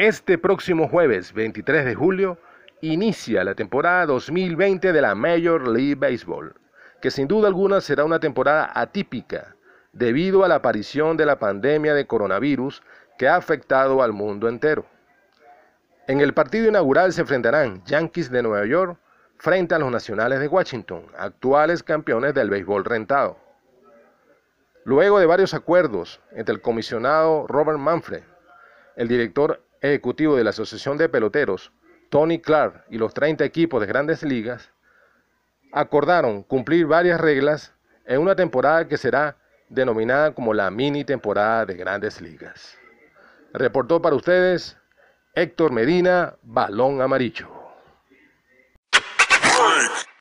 Este próximo jueves 23 de julio inicia la temporada 2020 de la Major League Baseball, que sin duda alguna será una temporada atípica debido a la aparición de la pandemia de coronavirus que ha afectado al mundo entero. En el partido inaugural se enfrentarán Yankees de Nueva York frente a los Nacionales de Washington, actuales campeones del béisbol rentado. Luego de varios acuerdos entre el comisionado Robert Manfred, el director ejecutivo de la Asociación de Peloteros, Tony Clark, y los 30 equipos de grandes ligas, acordaron cumplir varias reglas en una temporada que será denominada como la mini temporada de grandes ligas. Reportó para ustedes Héctor Medina, Balón Amarillo.